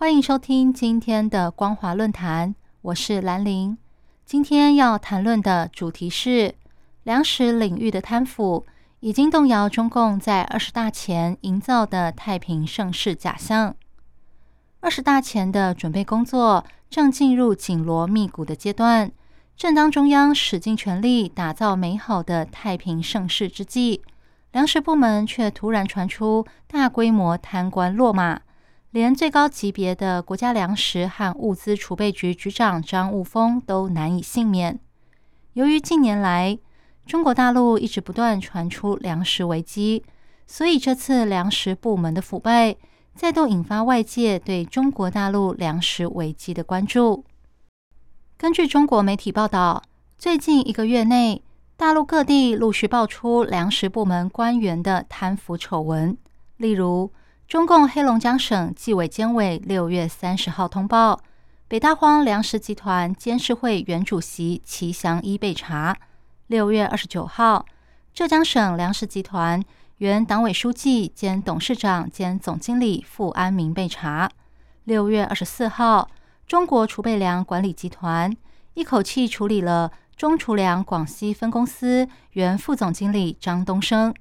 欢迎收听今天的光华论坛，我是兰玲。今天要谈论的主题是粮食领域的贪腐，已经动摇中共在二十大前营造的太平盛世假象。二十大前的准备工作正进入紧锣密鼓的阶段，正当中央使尽全力打造美好的太平盛世之际。粮食部门却突然传出大规模贪官落马，连最高级别的国家粮食和物资储备局局长张悟峰都难以幸免。由于近年来中国大陆一直不断传出粮食危机，所以这次粮食部门的腐败再度引发外界对中国大陆粮食危机的关注。根据中国媒体报道，最近一个月内。大陆各地陆续爆出粮食部门官员的贪腐丑闻，例如，中共黑龙江省纪委监委六月三十号通报，北大荒粮食集团监事会原主席齐祥一被查；六月二十九号，浙江省粮食集团原党委书记兼董事长兼总经理傅安民被查；六月二十四号，中国储备粮管理集团一口气处理了。中储粮广西分公司原副总经理张东升，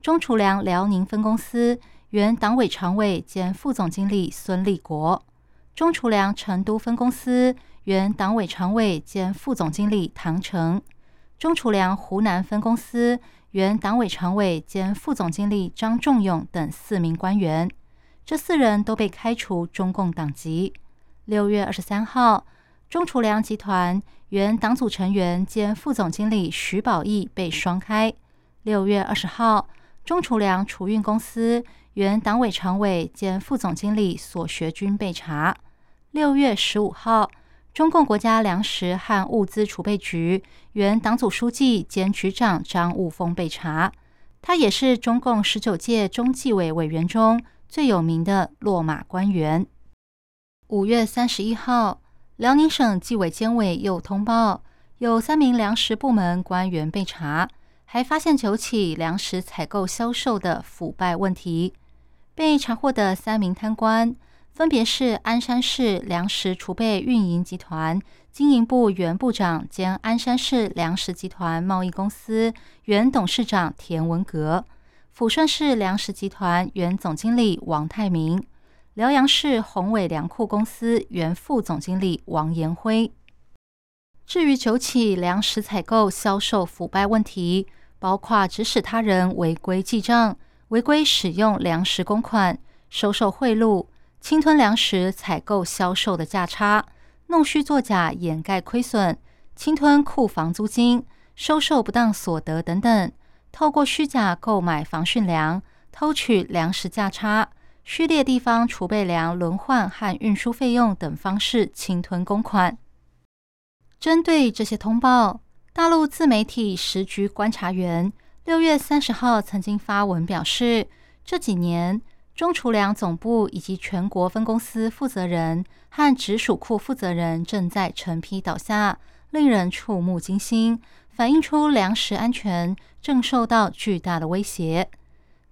中储粮辽宁分公司原党委常委兼副总经理孙立国，中储粮成都分公司原党委常委兼副总经理唐成，中储粮湖南分公司原党委常委兼副总经理张仲勇等四名官员，这四人都被开除中共党籍。六月二十三号。中储粮集团原党组成员兼副总经理徐宝义被双开。六月二十号，中储粮储运公司原党委常委兼副总经理索学军被查。六月十五号，中共国家粮食和物资储备局原党组书记兼局长张悟峰被查。他也是中共十九届中纪委委员中最有名的落马官员。五月三十一号。辽宁省纪委监委又通报，有三名粮食部门官员被查，还发现九起粮食采购销售的腐败问题。被查获的三名贪官，分别是鞍山市粮食储备运营集团经营部原部长兼鞍山市粮食集团贸易公司原董事长田文革，抚顺市粮食集团原总经理王泰明。辽阳市宏伟粮库公司原副总经理王延辉。至于九起粮食采购销售腐败问题，包括指使他人违规记账、违规使用粮食公款、收受贿赂、侵吞粮食采购销售的价差、弄虚作假掩盖亏损、侵吞库房租金、收受不当所得等等，透过虚假购买防汛粮、偷取粮食价差。虚列地方储备粮轮换和运输费用等方式侵吞公款。针对这些通报，大陆自媒体时局观察员六月三十号曾经发文表示，这几年中储粮总部以及全国分公司负责人和直属库负责人正在成批倒下，令人触目惊心，反映出粮食安全正受到巨大的威胁。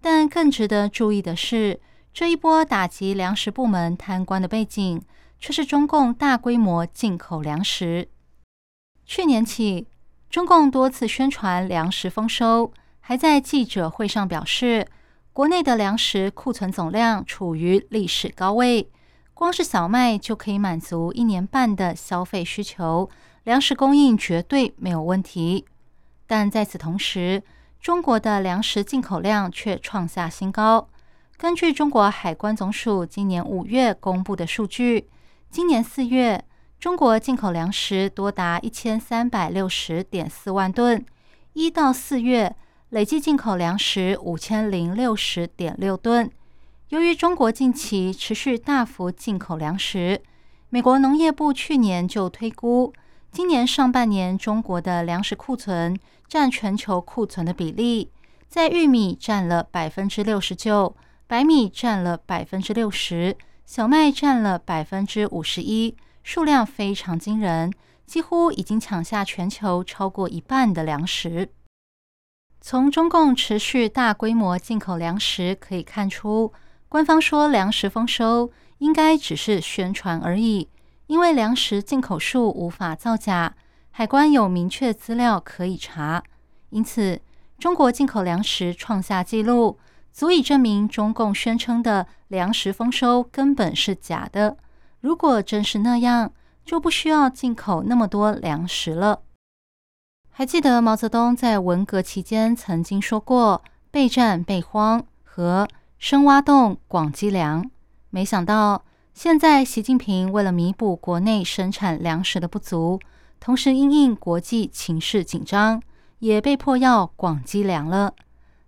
但更值得注意的是。这一波打击粮食部门贪官的背景，却是中共大规模进口粮食。去年起，中共多次宣传粮食丰收，还在记者会上表示，国内的粮食库存总量处于历史高位，光是小麦就可以满足一年半的消费需求，粮食供应绝对没有问题。但在此同时，中国的粮食进口量却创下新高。根据中国海关总署今年五月公布的数据，今年四月，中国进口粮食多达一千三百六十点四万吨，一到四月累计进口粮食五千零六十点六吨。由于中国近期持续大幅进口粮食，美国农业部去年就推估，今年上半年中国的粮食库存占全球库存的比例，在玉米占了百分之六十九，白米占了百分之六十，小麦占了百分之五十一，数量非常惊人，几乎已经抢下全球超过一半的粮食。从中共持续大规模进口粮食可以看出，官方说粮食丰收应该只是宣传而已，因为粮食进口数无法造假，海关有明确资料可以查。因此，中国进口粮食创下纪录，足以证明中共宣称的粮食丰收根本是假的。如果真是那样，就不需要进口那么多粮食了。还记得毛泽东在文革期间曾经说过“备战备荒”和“深挖洞广积粮”。没想到现在习近平为了弥补国内生产粮食的不足，同时因应国际情势紧张，也被迫要广积粮了。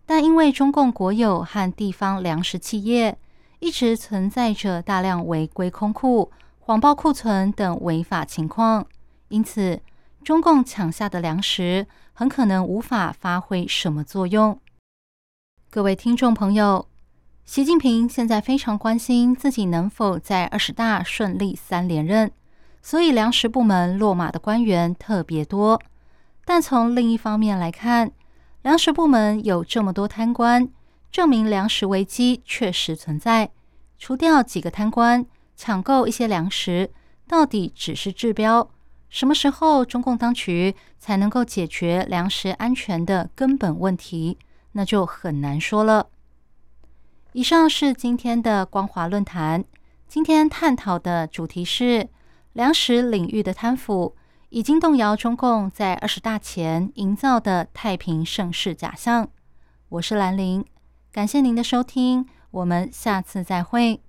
但因为中共国有和地方粮食企业一直存在着大量违规空库、谎报库存等违法情况，因此。中共抢下的粮食很可能无法发挥什么作用。各位听众朋友，习近平现在非常关心自己能否在二十大顺利三连任，所以粮食部门落马的官员特别多。但从另一方面来看，粮食部门有这么多贪官，证明粮食危机确实存在。除掉几个贪官，抢购一些粮食，到底只是治标？什么时候中共当局才能够解决粮食安全的根本问题？那就很难说了。以上是今天的光华论坛，今天探讨的主题是粮食领域的贪腐已经动摇中共在二十大前营造的太平盛世假象。我是兰陵，感谢您的收听，我们下次再会。